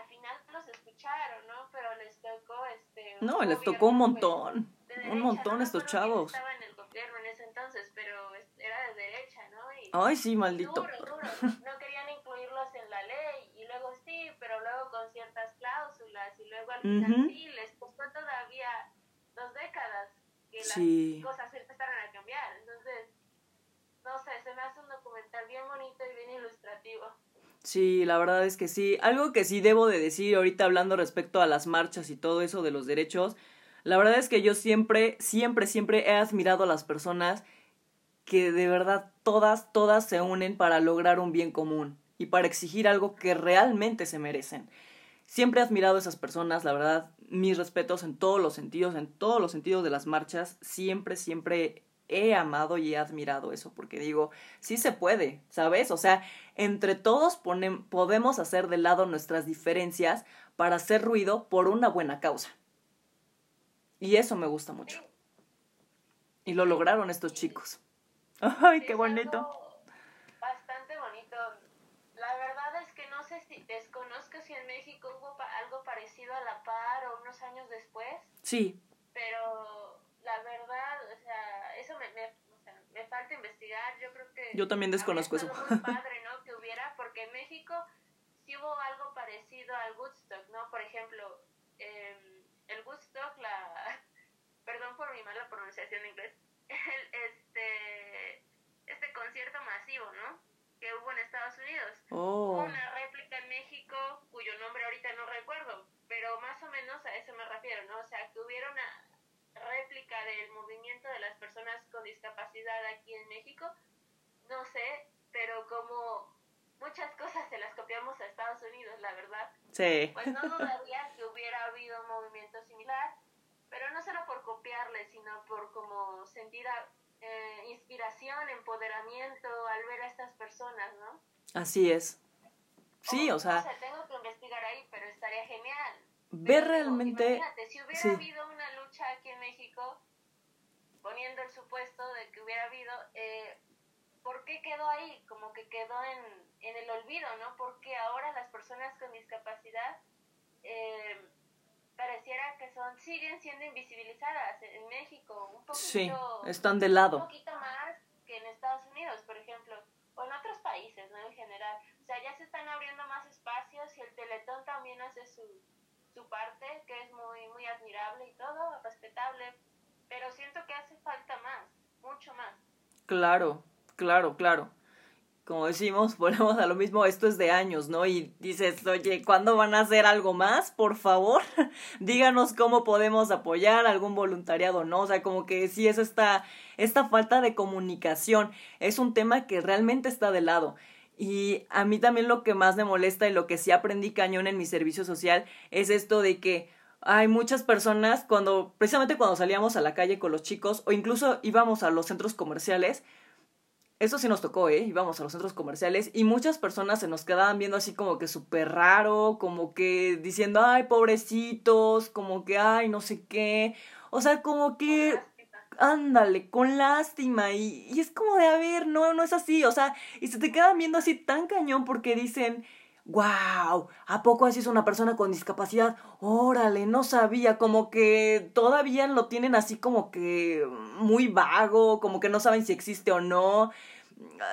escucharon, ¿no? Pero les tocó este. No, un les tocó un montón. de derecha, Un montón no estos chavos. Estaba en el gobierno en ese entonces, pero era de derecha, ¿no? Y Ay, sí, maldito. duro, duro. No querían incluirlos en la ley y luego sí, pero luego con ciertas cláusulas y luego al final Ujú. sí, les costó todavía dos décadas que las Sí. cosas empezaron a cambiar. Entonces, no sé, se me hace un documental bien bonito y bien ilustrativo. Sí, la verdad es que sí. Algo que sí debo de decir ahorita hablando respecto a las marchas y todo eso de los derechos, la verdad es que yo siempre, siempre, siempre he admirado a las personas que de verdad todas, todas se unen para lograr un bien común y para exigir algo que realmente se merecen. Siempre he admirado a esas personas, la verdad, mis respetos en todos los sentidos, en todos los sentidos de las marchas, siempre, siempre he amado y he admirado eso, porque digo, sí se puede, ¿sabes? O sea, entre todos podemos hacer de lado nuestras diferencias para hacer ruido por una buena causa. Y eso me gusta mucho. Y lo lograron estos chicos. [laughs] ¡Ay, qué bonito! Bastante bonito. La verdad es que no sé si desconozco si en México hubo algo parecido a la par o unos años después. Sí. Pero la verdad, eso me, me, o sea, me falta investigar. Yo creo que. Yo también desconozco eso. Muy [laughs] padre, ¿no? Que hubiera, porque en México sí hubo algo parecido al Woodstock, ¿no? Por ejemplo, eh, el Woodstock, la. [laughs] Perdón por mi mala pronunciación en inglés. [laughs] El, este. Este concierto masivo, ¿no? Que hubo en Estados Unidos. Oh. Hubo una réplica en México, cuyo nombre ahorita no recuerdo, pero más o menos a eso me refiero, ¿no? O sea, que hubiera una réplica del movimiento de las personas con discapacidad aquí en México, no sé, pero como muchas cosas se las copiamos a Estados Unidos, la verdad. Sí. Pues no dudaría que hubiera habido un movimiento similar, pero no solo por copiarle, sino por como sentir eh, inspiración, empoderamiento al ver a estas personas, ¿no? Así es. Sí, o, sea... tengo que investigar ahí, pero estaría genial. Ver realmente... Imagínate, si hubiera habido una lucha aquí en México, poniendo el supuesto de que hubiera habido, eh, ¿por qué quedó ahí? Como que quedó en, en el olvido, ¿no? Porque ahora las personas con discapacidad eh, pareciera que son siguen siendo invisibilizadas en México un poquito sí, están de lado un poquito más que en Estados Unidos por ejemplo o en otros países no en general o sea ya se están abriendo más espacios y el Teletón también hace su su parte, que es muy, muy admirable y todo, respetable, pero siento que hace falta más, mucho más. Claro, claro, claro. Como decimos, [laughs] volvemos a lo mismo, esto es de años, ¿no? Y dices, oye, ¿cuándo van a hacer algo más? Por favor, [laughs] díganos cómo podemos apoyar algún voluntariado, ¿no? O sea, como que sí es esta, esta falta de comunicación, es un tema que realmente está de lado. Y a mí también lo que más me molesta y lo que sí aprendí cañón en mi servicio social es esto de que hay muchas personas cuando, precisamente cuando salíamos a la calle con los chicos o incluso íbamos a los centros comerciales, eso sí nos tocó, ¿eh? Íbamos a los centros comerciales y muchas personas se nos quedaban viendo así como que súper raro, como que diciendo, ay, pobrecitos, como que, ay, no sé qué. O sea, como que ándale, con lástima y, y, es como de, a ver, no, no es así, o sea, y se te quedan viendo así tan cañón porque dicen, wow, ¿a poco así es una persona con discapacidad? Órale, no sabía, como que todavía lo tienen así como que muy vago, como que no saben si existe o no.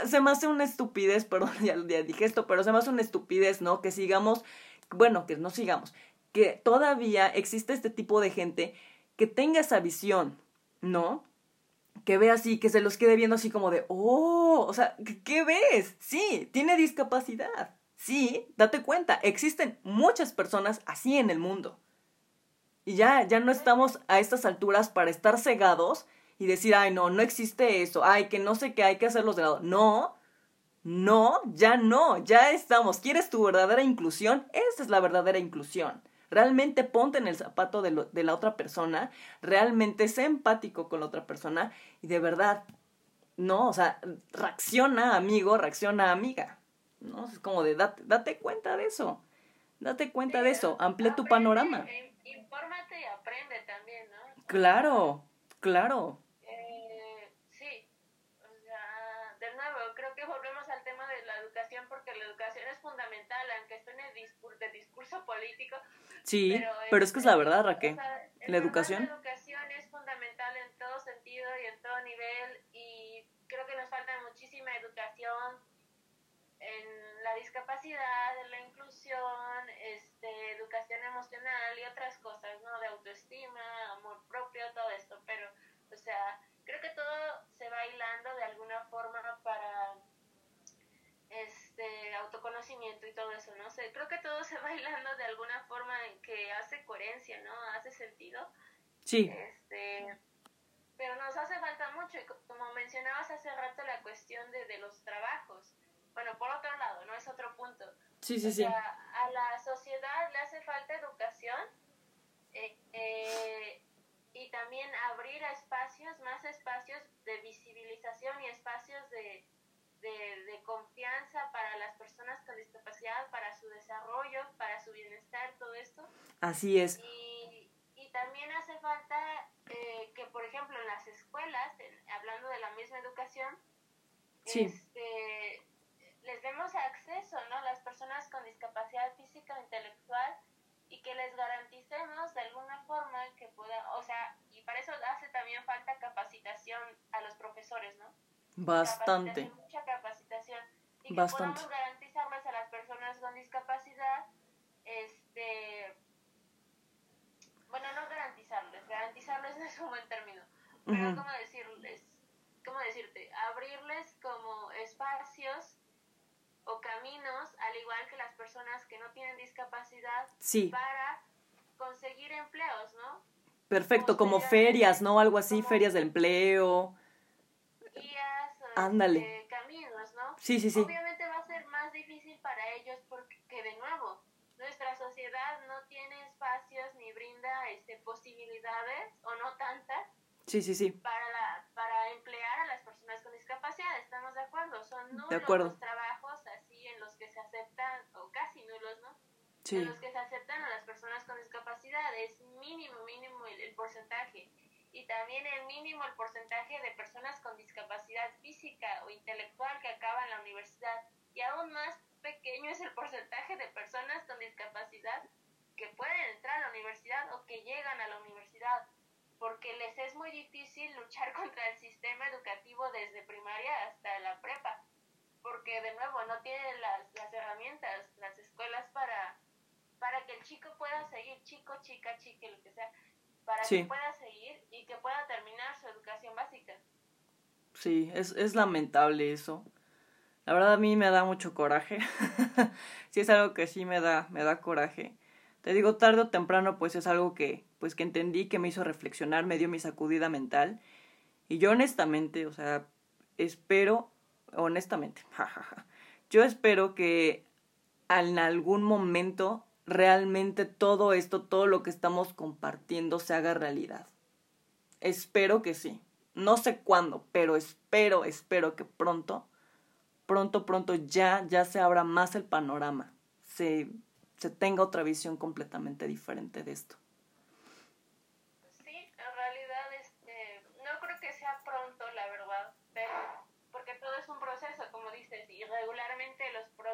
Se me hace una estupidez, [laughs] perdón, ya, ya dije esto, pero se me hace una estupidez, ¿no? Que sigamos, bueno, que no sigamos, que todavía existe este tipo de gente que tenga esa visión, ¿no? Que ve así, que se los quede viendo así como de, oh, o sea, ¿qué ves? Sí, tiene discapacidad. Sí, date cuenta, existen muchas personas así en el mundo. Y ya, ya no estamos a estas alturas para estar cegados y decir, ay, no, no existe eso, ay, que no sé qué, hay que hacerlos de lado. No, no, ya no, ya estamos. ¿Quieres tu verdadera inclusión? Esa es la verdadera inclusión. Realmente ponte en el zapato de, de la otra persona, realmente sé empático con la otra persona y de verdad, no, o sea, reacciona amigo, reacciona amiga. ¿No? Es como de date, date cuenta de eso. Date cuenta de eso, amplía tu panorama. Eh, infórmate y aprende también, ¿no? Claro, claro. Eh, sí, o sea, de nuevo, creo que volvemos al tema de la educación porque la educación es fundamental, aunque esté en el discurso, de discurso político, Sí, pero, es, que es la verdad, Raquel. la educación. La educación es fundamental en todo sentido y en todo nivel y creo que nos falta muchísima educación en la discapacidad, en la inclusión, este, educación emocional y otras cosas, ¿no? De autoestima, amor propio, todo esto, pero, o sea, creo que todo se va hilando de alguna forma para, este, autoconocimiento y todo eso, ¿no? sé creo que todo se va hilando de alguna forma en que hace coherencia, ¿no? Hace sentido. Sí. Este, pero nos hace falta mucho, y como mencionabas hace rato la cuestión de, de los trabajos. Bueno, por otro lado, ¿no? Es otro punto. Sí, sí, sí. a la sociedad le hace falta educación eh, eh, y también abrir espacios, más espacios de visibilización y espacios de, de, confianza para las personas con discapacidad, para su desarrollo, para su bienestar, todo esto. Así es. Y, y también hace falta eh, que, por ejemplo, en las escuelas, hablando de la misma educación, este, les demos acceso, ¿no? Las personas con discapacidad física o intelectual y que les garanticemos de alguna forma que puedan, o sea, y para eso hace también falta capacitación a los profesores, ¿no? Bastante. mucha capacitación. Y que podamos garantizarles a las personas con discapacidad, este, bueno, no garantizarles, garantizarles [laughs] no es un buen término, pero ¿cómo decirles? ¿Cómo decirte? Abrirles como espacios o caminos, al igual que las personas que no tienen discapacidad, para conseguir empleos, ¿no? Perfecto, como ferias, ¿no? Algo así, ferias de empleo. Guías, Ándale. Este, caminos, ¿no? Sí, sí, sí. Obviamente va a ser más difícil para ellos porque, de nuevo, nuestra sociedad no tiene espacios ni brinda este, posibilidades, o no tantas, sí, sí, sí. Para, la, para emplear a las personas con discapacidad, ¿estamos de acuerdo? Son nulos de acuerdo. los trabajos se aceptan, o casi nulos, ¿no? En los que se aceptan a las personas con discapacidad. Es mínimo, mínimo el, porcentaje. Y también el mínimo el porcentaje de personas con discapacidad física o intelectual que acaban la universidad. Y aún más pequeño es el porcentaje de personas con discapacidad que pueden entrar a la universidad o que llegan a la universidad, porque les es muy difícil luchar [laughs] contra el sistema educativo desde primaria hasta la prepa porque de nuevo no tienen las, las herramientas, las escuelas para, para que el chico pueda seguir, chico, chica, chique, lo que sea, para que pueda seguir y que pueda terminar su educación básica. Sí, es, es lamentable eso. La verdad a mí me da mucho coraje. [laughs] sí es algo que sí me da, me da coraje. Te digo, tarde o temprano, pues es algo que, pues que entendí, que me hizo reflexionar, me dio mi sacudida mental. Y yo honestamente, o sea, espero honestamente, [laughs] yo espero que en algún momento realmente todo esto, todo lo que estamos compartiendo se haga realidad. Espero que sí. No sé cuándo, pero espero, espero que pronto, pronto, pronto ya, ya se abra más el panorama. Se, se tenga otra visión completamente diferente de esto.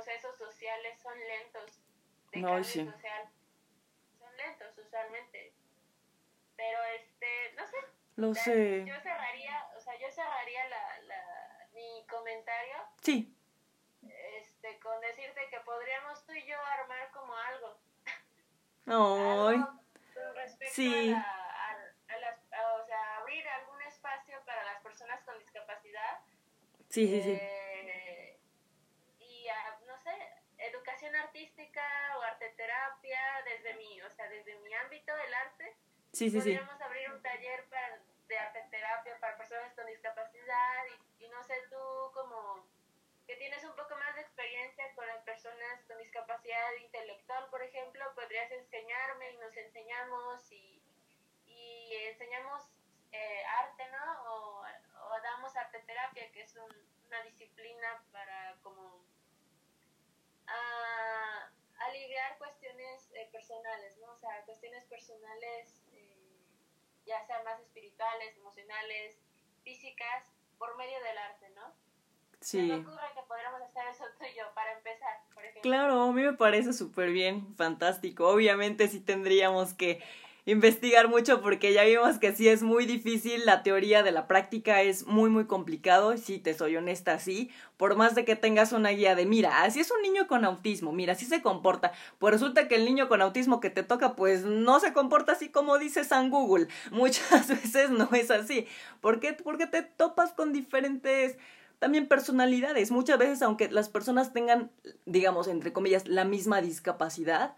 Procesos sociales son lentos de no, cambio social. Son lentos usualmente. Pero este, no sé. Lo sé. Yo cerraría, o sea, yo cerraría la, la, mi comentario. Sí. Este, con decirte que podríamos tú y yo armar como algo. No. respecto sí. a, a, las, o sea, abrir algún espacio para las personas con discapacidad. Sí, sí, sí. Eh, artística o arte terapia desde mi, o sea, desde mi ámbito del arte. Sí, sí, podríamos abrir un taller para, de arte terapia para personas con discapacidad y, y no sé, tú como que tienes un poco más de experiencia con las personas con discapacidad intelectual, por ejemplo, podrías enseñarme y nos enseñamos y, y enseñamos eh, arte, ¿no? O, o, damos arte terapia, que es una disciplina para como a aliviar cuestiones eh, personales, ¿no? O sea, cuestiones personales, eh, ya sean más espirituales, emocionales, físicas, por medio del arte, ¿no? Sí. me ocurre que podríamos hacer eso tú y yo para empezar, por ejemplo. Claro, a mí me parece súper bien, fantástico. Obviamente sí tendríamos que investigar mucho porque ya vimos que sí es muy difícil, la teoría de la práctica es muy muy complicado, si te soy honesta, sí, por más de que tengas una guía de, mira, así es un niño con autismo, mira, así se comporta, pues resulta que el niño con autismo que te toca pues no se comporta así como dice San Google, [laughs] muchas veces no es así, ¿por qué? Porque te topas con diferentes también personalidades. Muchas veces, aunque las personas tengan, digamos, entre comillas, la misma discapacidad,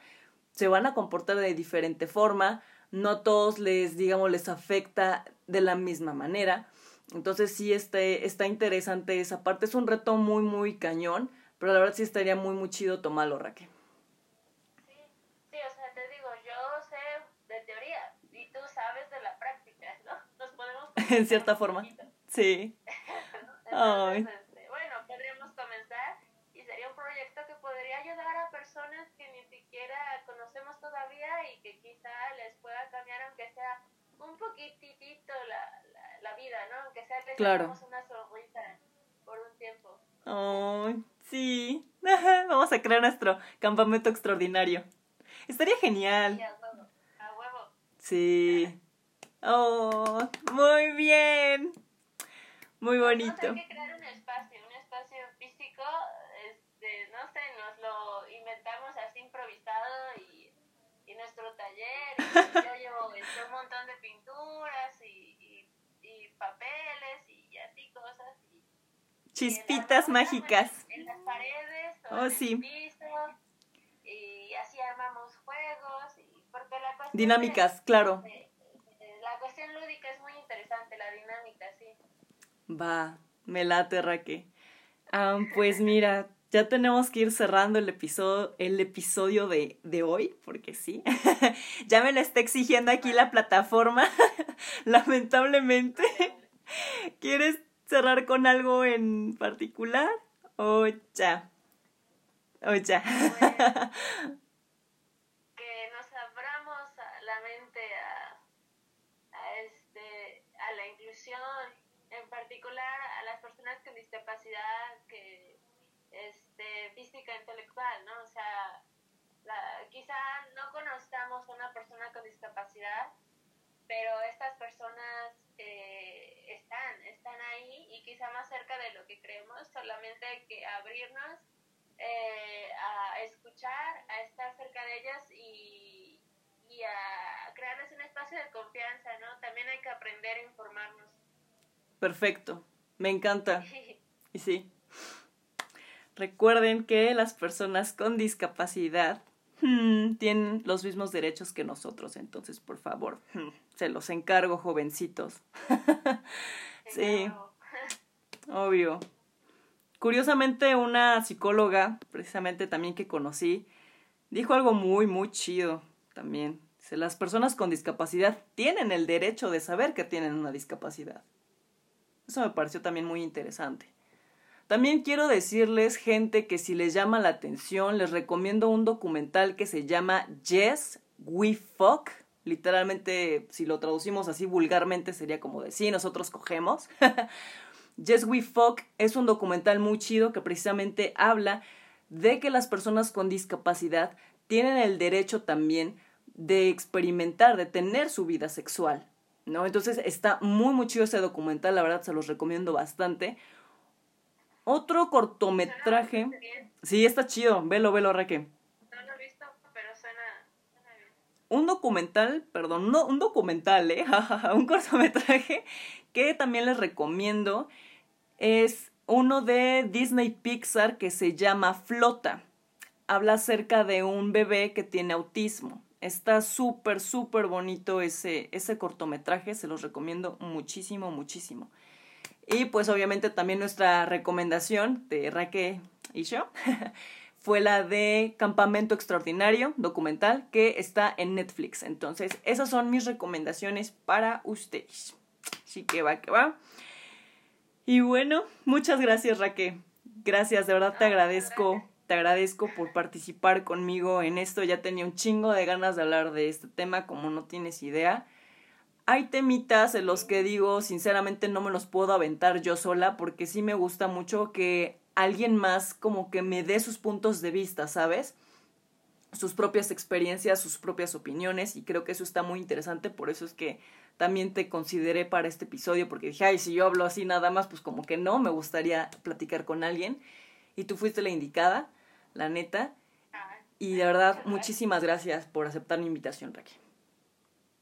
se van a comportar de diferente forma. No todos les, digamos, les afecta de la misma manera. Entonces sí este, está interesante esa parte. Es un reto muy, muy cañón, pero la verdad sí estaría muy, muy chido tomarlo, Raquel. Sí, sí, o sea, te digo, yo sé de teoría y tú sabes de la práctica, ¿no? Nos podemos... [laughs] en cierta forma, sí. [laughs] Entonces, este, bueno, podríamos comenzar y sería un proyecto que podría ayudar a personas siquiera conocemos todavía y que quizá les pueda cambiar, aunque sea un poquitito la, la, vida, ¿no? Aunque sea les claro. una sonrisa por un tiempo. Ay, sí. [laughs] Vamos a crear nuestro campamento extraordinario. Estaría genial. Sí, a huevo. A huevo. Sí. [laughs] Oh, muy bien. Muy bonito. Que crear un espacio, un espacio físico, este, no sé, nos lo inventamos así improvisado y, y nuestro taller, y yo llevo [laughs] este, un montón de pinturas y, y, papeles y así cosas. Y, Chispitas mágicas. En las paredes o oh, en sí. el piso y así armamos juegos y porque la cuestión Dinámicas, es, claro. eh, la cuestión lúdica es muy interesante, la dinámica, sí. Va, me late, Raque. Ah, pues mira, ya tenemos que ir cerrando el episodio, el episodio de, de hoy, porque sí. [laughs] ya me lo está exigiendo aquí la plataforma, [laughs] lamentablemente. ¿Quieres cerrar con algo en particular? O ya. O ya. [laughs] que nos abramos a la mente a, a, este, a la inclusión, en particular a las personas con discapacidad que este, física intelectual, ¿no? O sea, la, quizá no conozcamos a una persona con discapacidad, pero estas personas eh, están, están ahí y quizá más cerca de lo que creemos, solamente hay que abrirnos eh, a escuchar, a estar cerca de ellas y, y a crearles un espacio de confianza, ¿no? También hay que aprender a informarnos. Perfecto, me encanta. [laughs] Y sí. Recuerden que las personas con discapacidad hmm, tienen los mismos derechos que nosotros, entonces por favor, hmm, se los encargo, jovencitos. [laughs] sí, obvio. Curiosamente, una psicóloga, precisamente también que conocí, dijo algo muy, muy chido también. Las personas con discapacidad tienen el derecho de saber que tienen una discapacidad. Eso me pareció también muy interesante. También quiero decirles, gente, que si les llama la atención, les recomiendo un documental que se llama Yes, We Fuck. Literalmente, si lo traducimos así vulgarmente, sería como de sí, nosotros cogemos. [laughs] Yes, We Fuck es un documental muy chido que precisamente habla de que las personas con discapacidad tienen el derecho también de experimentar, de tener su vida sexual. ¿no? Entonces está muy, muy chido ese documental, la verdad se los recomiendo bastante. Otro cortometraje. Sí, está chido, velo, velo, Raque. No lo he visto, pero suena, suena bien. Un documental, perdón, no, un documental, ¿eh? [laughs] un cortometraje que también les recomiendo es uno de Disney Pixar que se llama Flota. Habla acerca de un bebé que tiene autismo. Está súper, súper bonito ese, ese cortometraje, se los recomiendo muchísimo, muchísimo. Y pues obviamente también nuestra recomendación de Raque y yo [laughs] fue la de Campamento Extraordinario, documental, que está en Netflix. Entonces, esas son mis recomendaciones para ustedes. Así que va, que va. Y bueno, muchas gracias Raque. Gracias, de verdad te agradezco te agradezco por participar conmigo en esto. Ya tenía un chingo de ganas de hablar de este tema, como no tienes idea. Hay temitas en los que digo, sinceramente no me los puedo aventar yo sola, porque sí me gusta mucho que alguien más como que me dé sus puntos de vista, ¿sabes? Sus propias experiencias, sus propias opiniones, y creo que eso está muy interesante, por eso es que también te consideré para este episodio, porque dije, ay, si yo hablo así nada más, pues como que no, me gustaría platicar con alguien, y tú fuiste la indicada la neta. Y de verdad, muchísimas gracias por aceptar mi invitación, Raquel.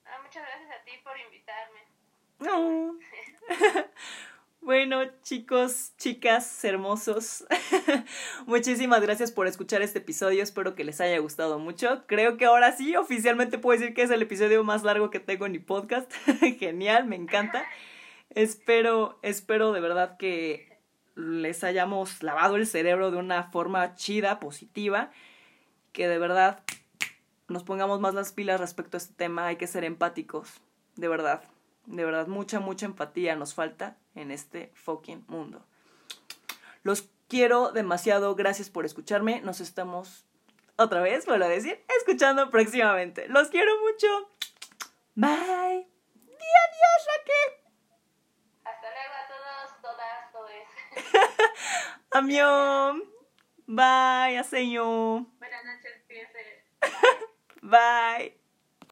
Ah, muchas gracias a ti por invitarme. No. [laughs] Bueno, chicos, chicas, hermosos, [laughs] muchísimas gracias por escuchar este episodio. Espero que les haya gustado mucho. Creo que ahora sí, oficialmente puedo decir que es el episodio más largo que tengo en mi podcast. [laughs] Genial, me encanta. Espero, espero de verdad que les hayamos lavado el cerebro de una forma chida, positiva, que de verdad nos pongamos más las pilas respecto a este tema. Hay que ser empáticos, de verdad. De verdad, mucha, mucha empatía nos falta en este fucking mundo. Los quiero demasiado. Gracias por escucharme. Nos estamos, otra vez, vuelvo a decir, escuchando próximamente. Los quiero mucho. Bye. Di adiós, Raquel. Hasta luego a todos, todas, todos. [laughs] Amión. Bye, aseño. Buenas noches. [laughs] Bye.